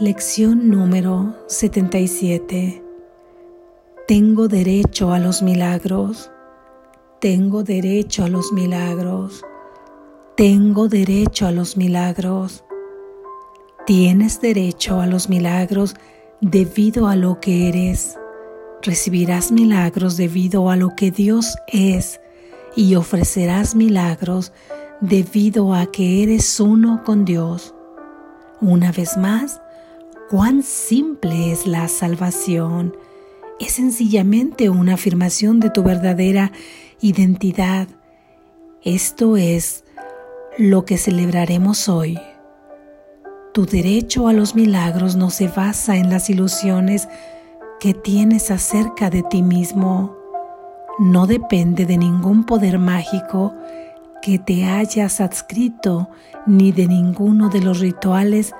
Lección número 77. Tengo derecho a los milagros. Tengo derecho a los milagros. Tengo derecho a los milagros. Tienes derecho a los milagros debido a lo que eres. Recibirás milagros debido a lo que Dios es y ofrecerás milagros debido a que eres uno con Dios. Una vez más, cuán simple es la salvación. Es sencillamente una afirmación de tu verdadera identidad. Esto es lo que celebraremos hoy. Tu derecho a los milagros no se basa en las ilusiones que tienes acerca de ti mismo. No depende de ningún poder mágico que te hayas adscrito ni de ninguno de los rituales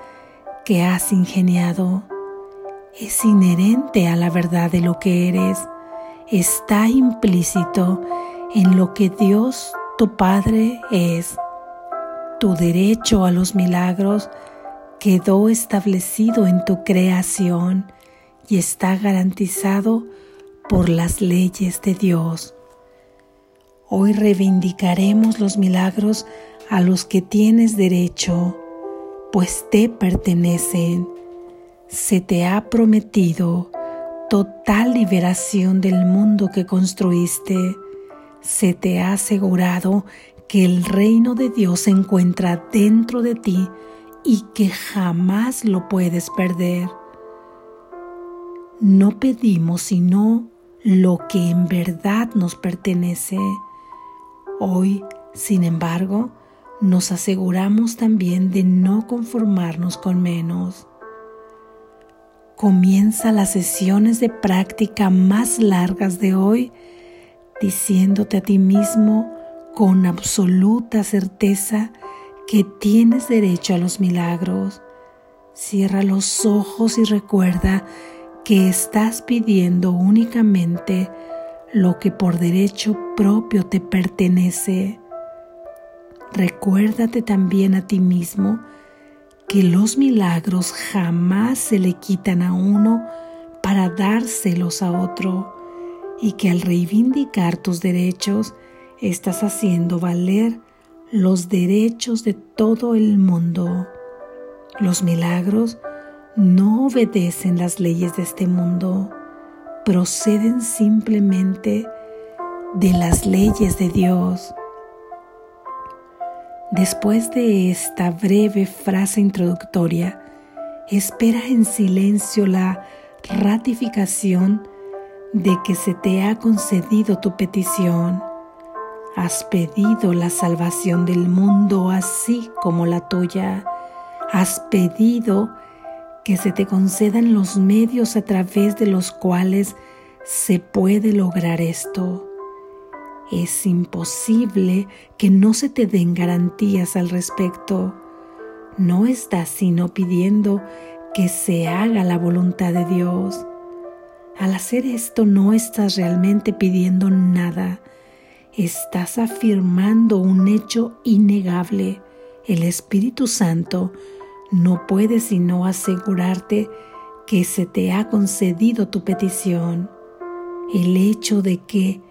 que has ingeniado. Es inherente a la verdad de lo que eres. Está implícito en lo que Dios, tu Padre, es. Tu derecho a los milagros quedó establecido en tu creación y está garantizado por las leyes de Dios. Hoy reivindicaremos los milagros a los que tienes derecho pues te pertenecen. Se te ha prometido total liberación del mundo que construiste. Se te ha asegurado que el reino de Dios se encuentra dentro de ti y que jamás lo puedes perder. No pedimos sino lo que en verdad nos pertenece. Hoy, sin embargo, nos aseguramos también de no conformarnos con menos. Comienza las sesiones de práctica más largas de hoy diciéndote a ti mismo con absoluta certeza que tienes derecho a los milagros. Cierra los ojos y recuerda que estás pidiendo únicamente lo que por derecho propio te pertenece. Recuérdate también a ti mismo que los milagros jamás se le quitan a uno para dárselos a otro y que al reivindicar tus derechos estás haciendo valer los derechos de todo el mundo. Los milagros no obedecen las leyes de este mundo, proceden simplemente de las leyes de Dios. Después de esta breve frase introductoria, espera en silencio la ratificación de que se te ha concedido tu petición. Has pedido la salvación del mundo así como la tuya. Has pedido que se te concedan los medios a través de los cuales se puede lograr esto. Es imposible que no se te den garantías al respecto. No estás sino pidiendo que se haga la voluntad de Dios. Al hacer esto no estás realmente pidiendo nada, estás afirmando un hecho innegable. El Espíritu Santo no puede sino asegurarte que se te ha concedido tu petición. El hecho de que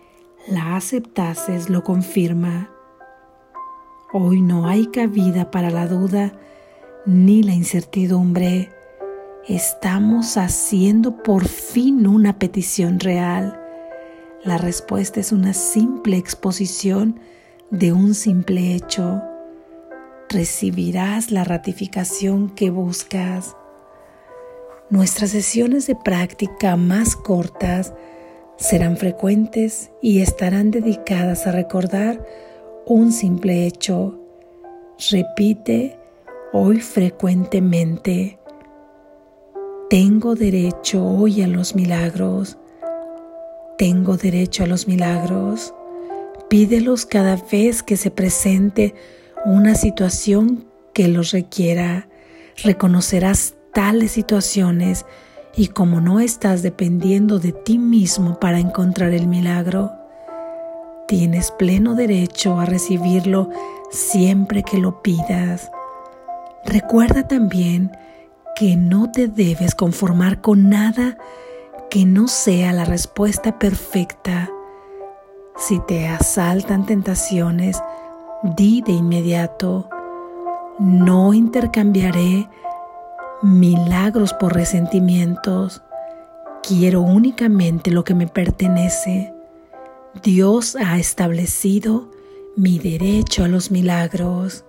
la aceptases lo confirma. Hoy no hay cabida para la duda ni la incertidumbre. Estamos haciendo por fin una petición real. La respuesta es una simple exposición de un simple hecho. Recibirás la ratificación que buscas. Nuestras sesiones de práctica más cortas serán frecuentes y estarán dedicadas a recordar un simple hecho. Repite hoy frecuentemente. Tengo derecho hoy a los milagros. Tengo derecho a los milagros. Pídelos cada vez que se presente una situación que los requiera. Reconocerás tales situaciones y como no estás dependiendo de ti mismo para encontrar el milagro, tienes pleno derecho a recibirlo siempre que lo pidas. Recuerda también que no te debes conformar con nada que no sea la respuesta perfecta. Si te asaltan tentaciones, di de inmediato, no intercambiaré milagros por resentimientos. Quiero únicamente lo que me pertenece. Dios ha establecido mi derecho a los milagros.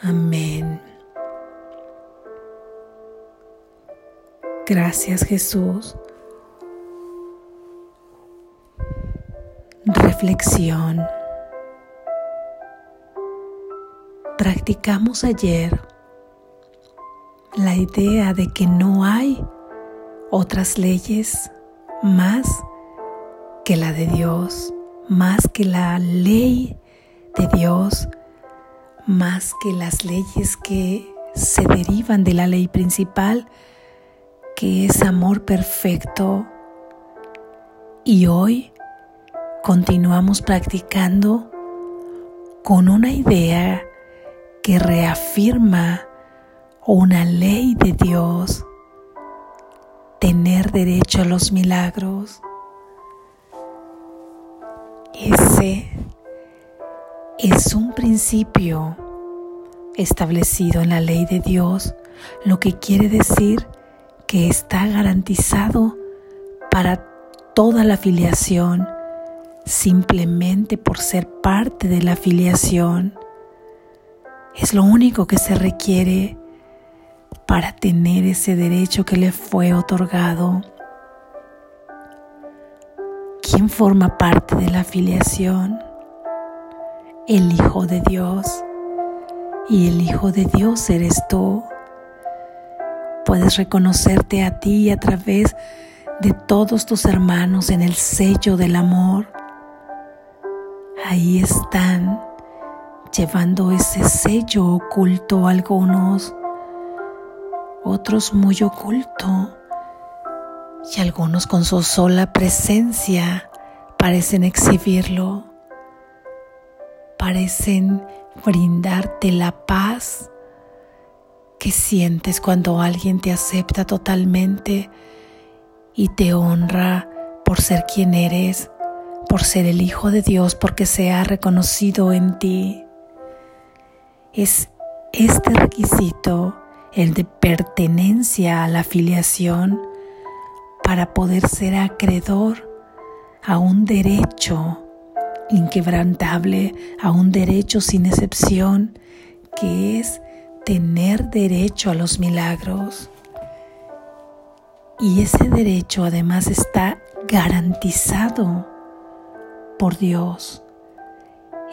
Amén. Gracias Jesús. Reflexión. Practicamos ayer la idea de que no hay otras leyes más que la de Dios, más que la ley de Dios, más que las leyes que se derivan de la ley principal, que es amor perfecto. Y hoy continuamos practicando con una idea que reafirma una ley de Dios, tener derecho a los milagros. Ese es un principio establecido en la ley de Dios, lo que quiere decir que está garantizado para toda la filiación simplemente por ser parte de la filiación. Es lo único que se requiere para tener ese derecho que le fue otorgado. ¿Quién forma parte de la filiación? El Hijo de Dios. Y el Hijo de Dios eres tú. Puedes reconocerte a ti a través de todos tus hermanos en el sello del amor. Ahí están llevando ese sello oculto algunos, otros muy oculto y algunos con su sola presencia parecen exhibirlo, parecen brindarte la paz que sientes cuando alguien te acepta totalmente y te honra por ser quien eres, por ser el Hijo de Dios, porque se ha reconocido en ti. Es este requisito, el de pertenencia a la filiación, para poder ser acreedor a un derecho inquebrantable, a un derecho sin excepción, que es tener derecho a los milagros. Y ese derecho además está garantizado por Dios.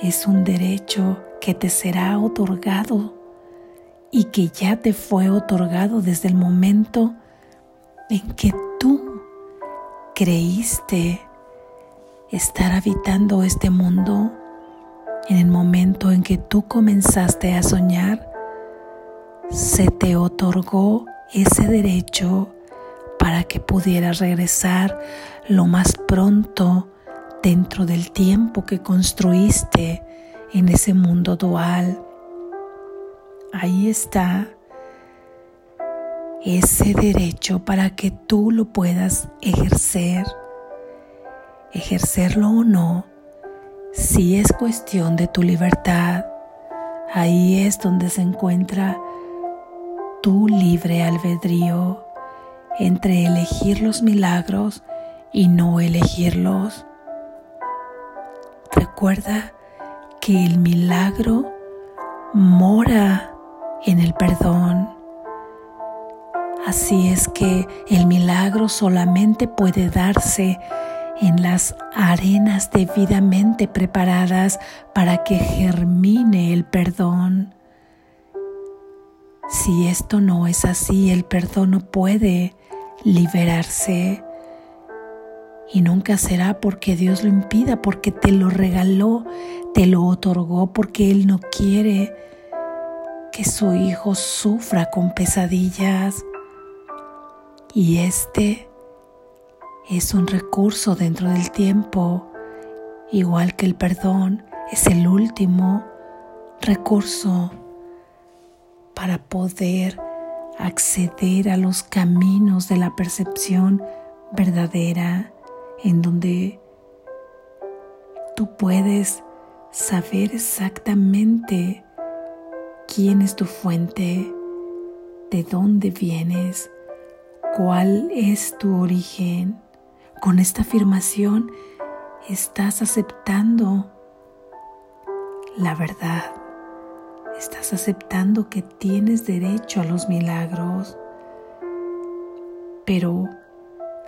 Es un derecho que te será otorgado y que ya te fue otorgado desde el momento en que tú creíste estar habitando este mundo, en el momento en que tú comenzaste a soñar, se te otorgó ese derecho para que pudieras regresar lo más pronto dentro del tiempo que construiste en ese mundo dual. Ahí está ese derecho para que tú lo puedas ejercer. Ejercerlo o no, si es cuestión de tu libertad, ahí es donde se encuentra tu libre albedrío entre elegir los milagros y no elegirlos. Recuerda que el milagro mora en el perdón. Así es que el milagro solamente puede darse en las arenas debidamente preparadas para que germine el perdón. Si esto no es así, el perdón no puede liberarse. Y nunca será porque Dios lo impida, porque te lo regaló, te lo otorgó, porque Él no quiere que su hijo sufra con pesadillas. Y este es un recurso dentro del tiempo, igual que el perdón es el último recurso para poder acceder a los caminos de la percepción verdadera en donde tú puedes saber exactamente quién es tu fuente, de dónde vienes, cuál es tu origen. Con esta afirmación estás aceptando la verdad. Estás aceptando que tienes derecho a los milagros. Pero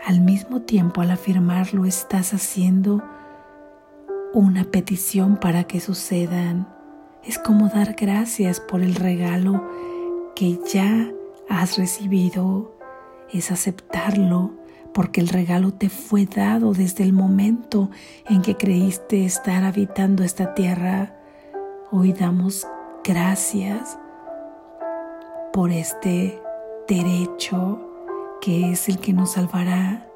al mismo tiempo al afirmarlo estás haciendo una petición para que sucedan. Es como dar gracias por el regalo que ya has recibido. Es aceptarlo porque el regalo te fue dado desde el momento en que creíste estar habitando esta tierra. Hoy damos gracias por este derecho que es el que nos salvará,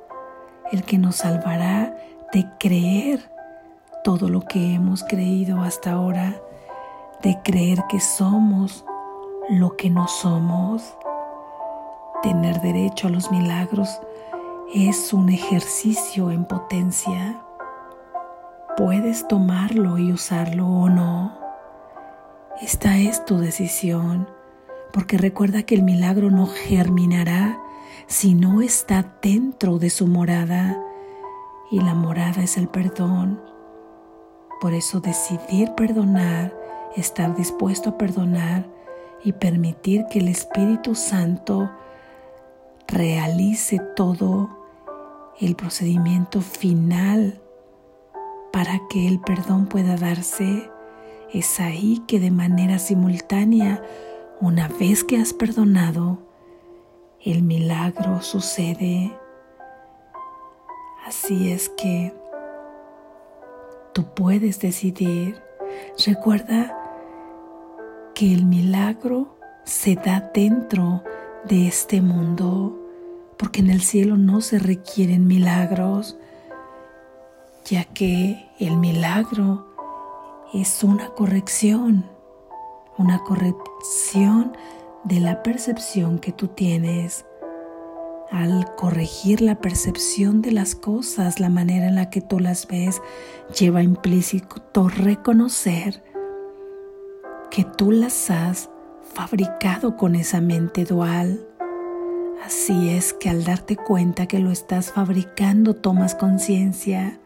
el que nos salvará de creer todo lo que hemos creído hasta ahora, de creer que somos lo que no somos. Tener derecho a los milagros es un ejercicio en potencia. Puedes tomarlo y usarlo o no. Esta es tu decisión, porque recuerda que el milagro no germinará si no está dentro de su morada, y la morada es el perdón. Por eso decidir perdonar, estar dispuesto a perdonar y permitir que el Espíritu Santo realice todo el procedimiento final para que el perdón pueda darse, es ahí que de manera simultánea, una vez que has perdonado, el milagro sucede. Así es que tú puedes decidir. Recuerda que el milagro se da dentro de este mundo, porque en el cielo no se requieren milagros, ya que el milagro es una corrección, una corrección de la percepción que tú tienes. Al corregir la percepción de las cosas, la manera en la que tú las ves, lleva implícito reconocer que tú las has fabricado con esa mente dual. Así es que al darte cuenta que lo estás fabricando, tomas conciencia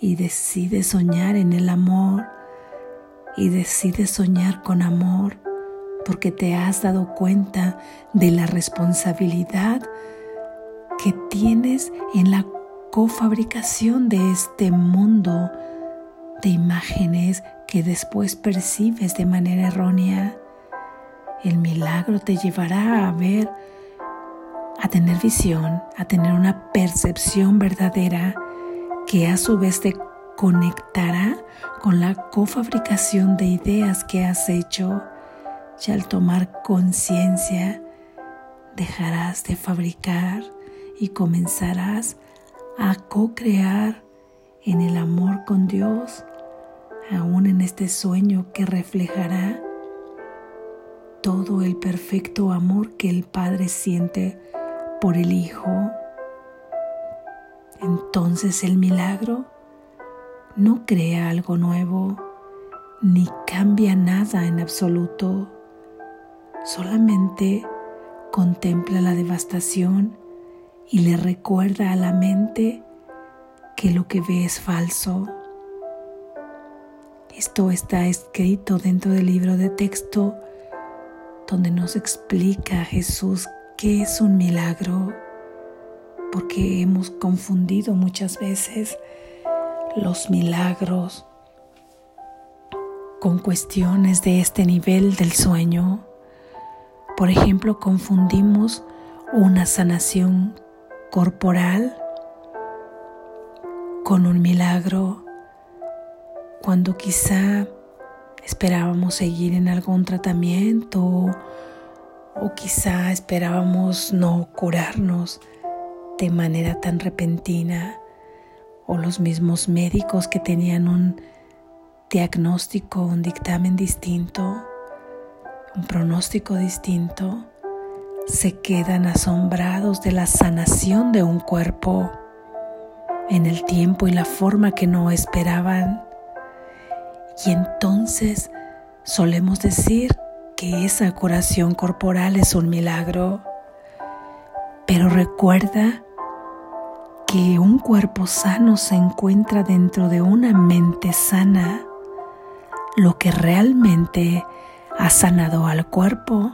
y decides soñar en el amor y decides soñar con amor porque te has dado cuenta de la responsabilidad que tienes en la cofabricación de este mundo de imágenes que después percibes de manera errónea. El milagro te llevará a ver, a tener visión, a tener una percepción verdadera que a su vez te conectará con la cofabricación de ideas que has hecho y al tomar conciencia dejarás de fabricar y comenzarás a co-crear en el amor con Dios, aún en este sueño que reflejará todo el perfecto amor que el Padre siente por el Hijo. Entonces el milagro no crea algo nuevo ni cambia nada en absoluto solamente contempla la devastación y le recuerda a la mente que lo que ve es falso. Esto está escrito dentro del libro de texto donde nos explica Jesús qué es un milagro, porque hemos confundido muchas veces los milagros con cuestiones de este nivel del sueño. Por ejemplo, confundimos una sanación corporal con un milagro cuando quizá esperábamos seguir en algún tratamiento o quizá esperábamos no curarnos de manera tan repentina o los mismos médicos que tenían un diagnóstico, un dictamen distinto un pronóstico distinto, se quedan asombrados de la sanación de un cuerpo en el tiempo y la forma que no esperaban. Y entonces solemos decir que esa curación corporal es un milagro. Pero recuerda que un cuerpo sano se encuentra dentro de una mente sana. Lo que realmente ha sanado al cuerpo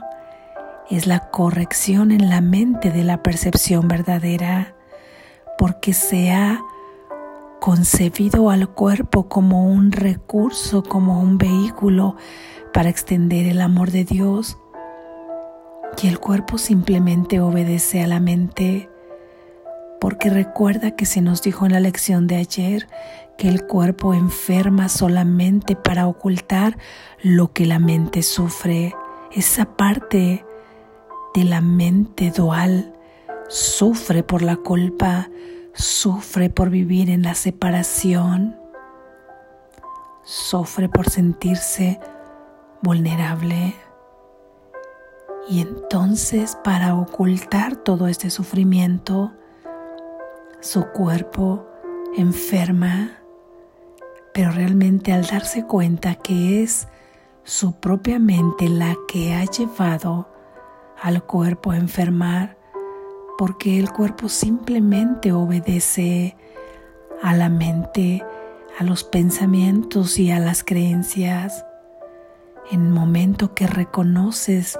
es la corrección en la mente de la percepción verdadera, porque se ha concebido al cuerpo como un recurso, como un vehículo para extender el amor de Dios, y el cuerpo simplemente obedece a la mente, porque recuerda que se nos dijo en la lección de ayer que el cuerpo enferma solamente para ocultar lo que la mente sufre, esa parte de la mente dual sufre por la culpa, sufre por vivir en la separación, sufre por sentirse vulnerable. Y entonces para ocultar todo este sufrimiento, su cuerpo enferma, pero realmente al darse cuenta que es su propia mente la que ha llevado al cuerpo a enfermar porque el cuerpo simplemente obedece a la mente, a los pensamientos y a las creencias. En el momento que reconoces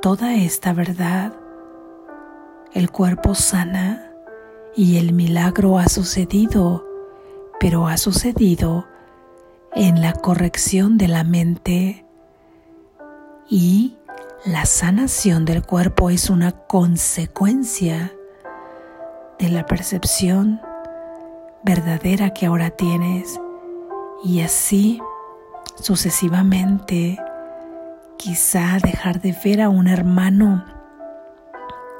toda esta verdad, el cuerpo sana y el milagro ha sucedido, pero ha sucedido en la corrección de la mente y la sanación del cuerpo es una consecuencia de la percepción verdadera que ahora tienes y así sucesivamente quizá dejar de ver a un hermano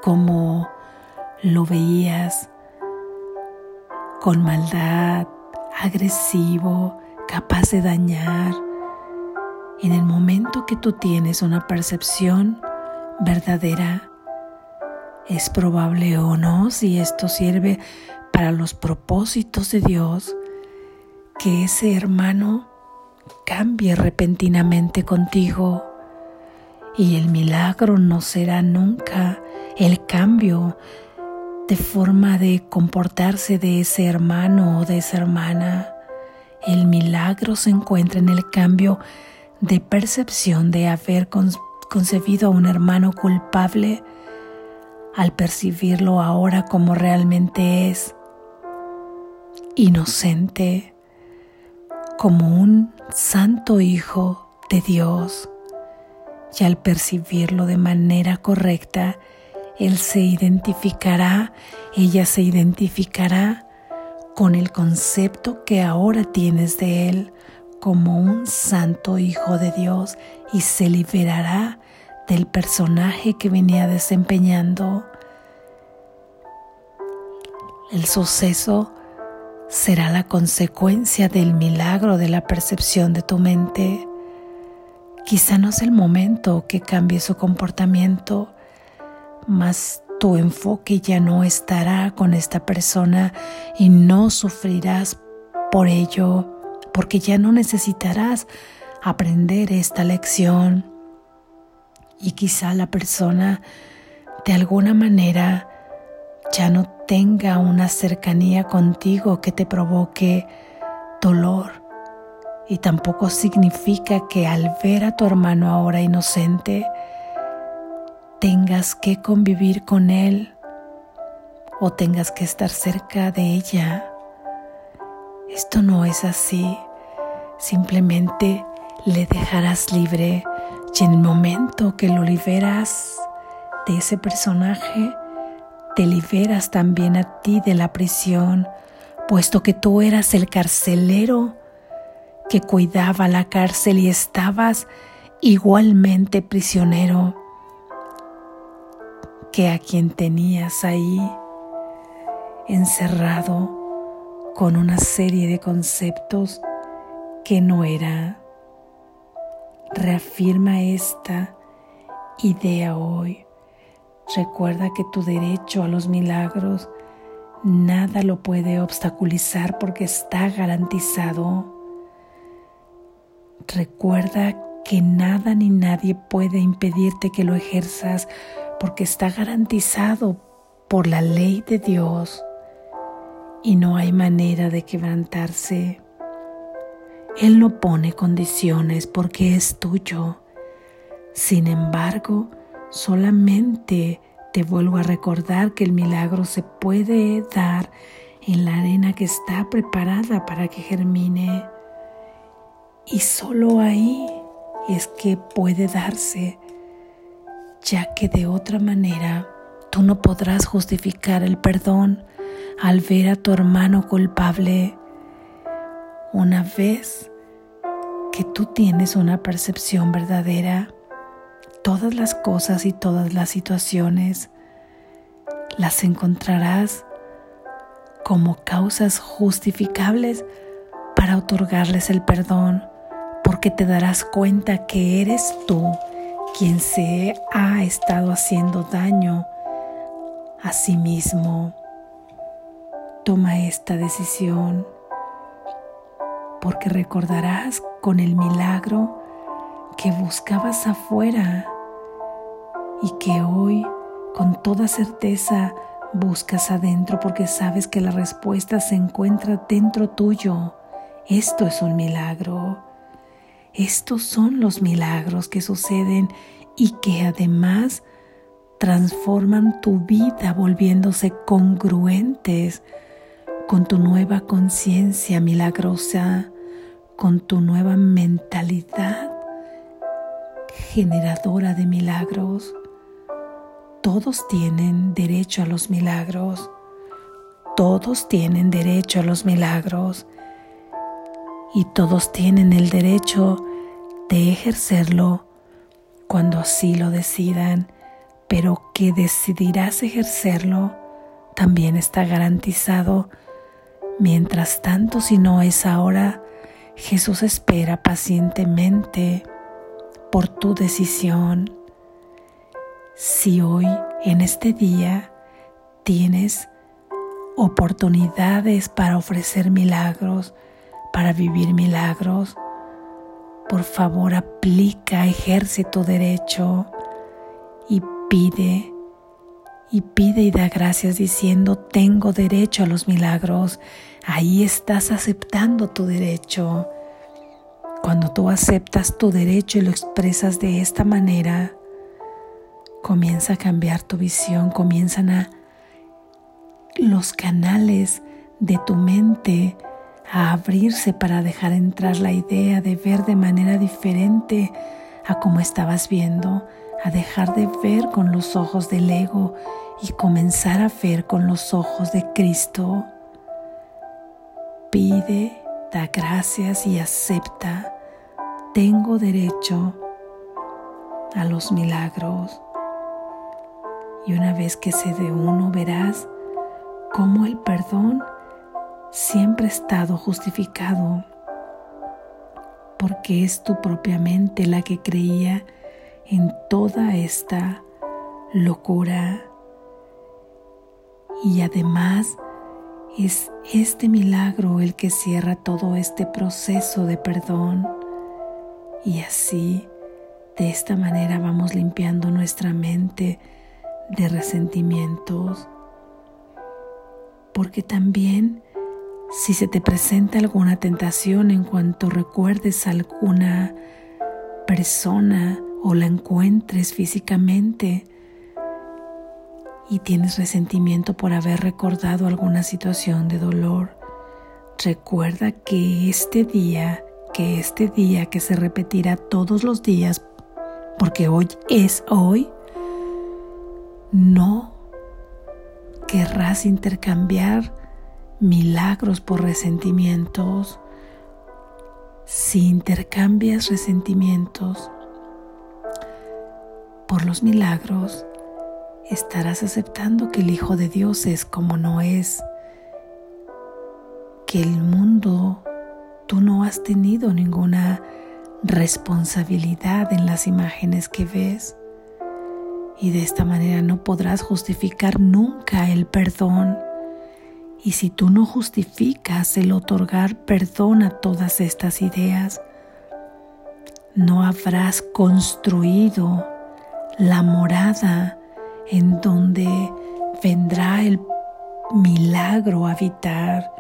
como lo veías con maldad, agresivo, capaz de dañar, en el momento que tú tienes una percepción verdadera, es probable o no, si esto sirve para los propósitos de Dios, que ese hermano cambie repentinamente contigo y el milagro no será nunca el cambio de forma de comportarse de ese hermano o de esa hermana. El milagro se encuentra en el cambio de percepción de haber concebido a un hermano culpable al percibirlo ahora como realmente es, inocente, como un santo hijo de Dios. Y al percibirlo de manera correcta, Él se identificará, ella se identificará con el concepto que ahora tienes de Él como un santo hijo de Dios y se liberará del personaje que venía desempeñando. El suceso será la consecuencia del milagro de la percepción de tu mente. Quizá no es el momento que cambie su comportamiento, mas tu enfoque ya no estará con esta persona y no sufrirás por ello porque ya no necesitarás aprender esta lección y quizá la persona de alguna manera ya no tenga una cercanía contigo que te provoque dolor y tampoco significa que al ver a tu hermano ahora inocente tengas que convivir con él o tengas que estar cerca de ella. Esto no es así. Simplemente le dejarás libre y en el momento que lo liberas de ese personaje, te liberas también a ti de la prisión, puesto que tú eras el carcelero que cuidaba la cárcel y estabas igualmente prisionero que a quien tenías ahí encerrado con una serie de conceptos que no era. Reafirma esta idea hoy. Recuerda que tu derecho a los milagros nada lo puede obstaculizar porque está garantizado. Recuerda que nada ni nadie puede impedirte que lo ejerzas porque está garantizado por la ley de Dios y no hay manera de quebrantarse. Él no pone condiciones porque es tuyo. Sin embargo, solamente te vuelvo a recordar que el milagro se puede dar en la arena que está preparada para que germine. Y solo ahí es que puede darse, ya que de otra manera tú no podrás justificar el perdón al ver a tu hermano culpable. Una vez que tú tienes una percepción verdadera, todas las cosas y todas las situaciones las encontrarás como causas justificables para otorgarles el perdón, porque te darás cuenta que eres tú quien se ha estado haciendo daño a sí mismo. Toma esta decisión porque recordarás con el milagro que buscabas afuera y que hoy con toda certeza buscas adentro porque sabes que la respuesta se encuentra dentro tuyo. Esto es un milagro. Estos son los milagros que suceden y que además transforman tu vida volviéndose congruentes con tu nueva conciencia milagrosa, con tu nueva mentalidad generadora de milagros. Todos tienen derecho a los milagros. Todos tienen derecho a los milagros. Y todos tienen el derecho de ejercerlo cuando así lo decidan, pero que decidirás ejercerlo también está garantizado. Mientras tanto, si no es ahora, Jesús espera pacientemente por tu decisión. Si hoy, en este día, tienes oportunidades para ofrecer milagros, para vivir milagros, por favor aplica, ejerce tu derecho y pide y pide y da gracias diciendo, tengo derecho a los milagros. Ahí estás aceptando tu derecho. Cuando tú aceptas tu derecho y lo expresas de esta manera, comienza a cambiar tu visión, comienzan a los canales de tu mente a abrirse para dejar entrar la idea de ver de manera diferente a como estabas viendo, a dejar de ver con los ojos del ego y comenzar a ver con los ojos de Cristo. Pide, da gracias y acepta. Tengo derecho a los milagros y una vez que se dé uno verás cómo el perdón siempre ha estado justificado, porque es tu propia mente la que creía en toda esta locura. Y además es este milagro el que cierra todo este proceso de perdón. Y así, de esta manera vamos limpiando nuestra mente de resentimientos, porque también si se te presenta alguna tentación en cuanto recuerdes alguna persona o la encuentres físicamente y tienes resentimiento por haber recordado alguna situación de dolor, recuerda que este día, que este día que se repetirá todos los días, porque hoy es hoy, no querrás intercambiar milagros por resentimientos. Si intercambias resentimientos por los milagros, estarás aceptando que el Hijo de Dios es como no es, que el mundo tú no has tenido ninguna responsabilidad en las imágenes que ves y de esta manera no podrás justificar nunca el perdón. Y si tú no justificas el otorgar perdón a todas estas ideas, no habrás construido la morada en donde vendrá el milagro a habitar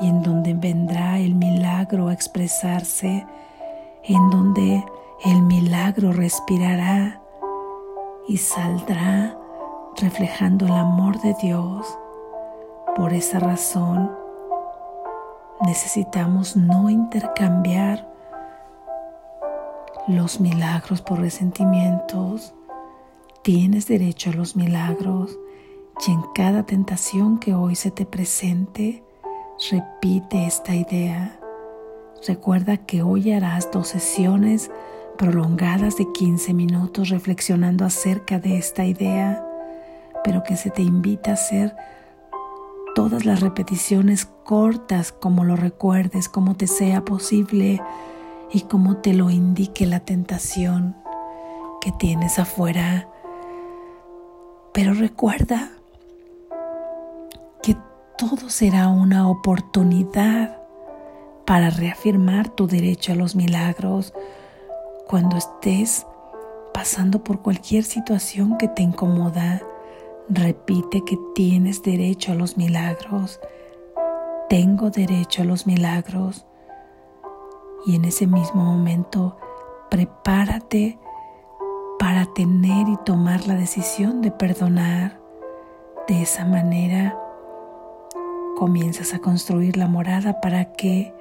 y en donde vendrá el milagro a expresarse, en donde el milagro respirará y saldrá reflejando el amor de Dios. Por esa razón, necesitamos no intercambiar los milagros por resentimientos. Tienes derecho a los milagros y en cada tentación que hoy se te presente, repite esta idea. Recuerda que hoy harás dos sesiones prolongadas de 15 minutos reflexionando acerca de esta idea, pero que se te invita a hacer todas las repeticiones cortas como lo recuerdes, como te sea posible y como te lo indique la tentación que tienes afuera. Pero recuerda que todo será una oportunidad para reafirmar tu derecho a los milagros cuando estés pasando por cualquier situación que te incomoda. Repite que tienes derecho a los milagros. Tengo derecho a los milagros y en ese mismo momento prepárate para tener y tomar la decisión de perdonar. De esa manera comienzas a construir la morada para que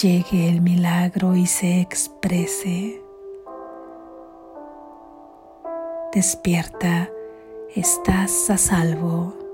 llegue el milagro y se exprese. Despierta, estás a salvo.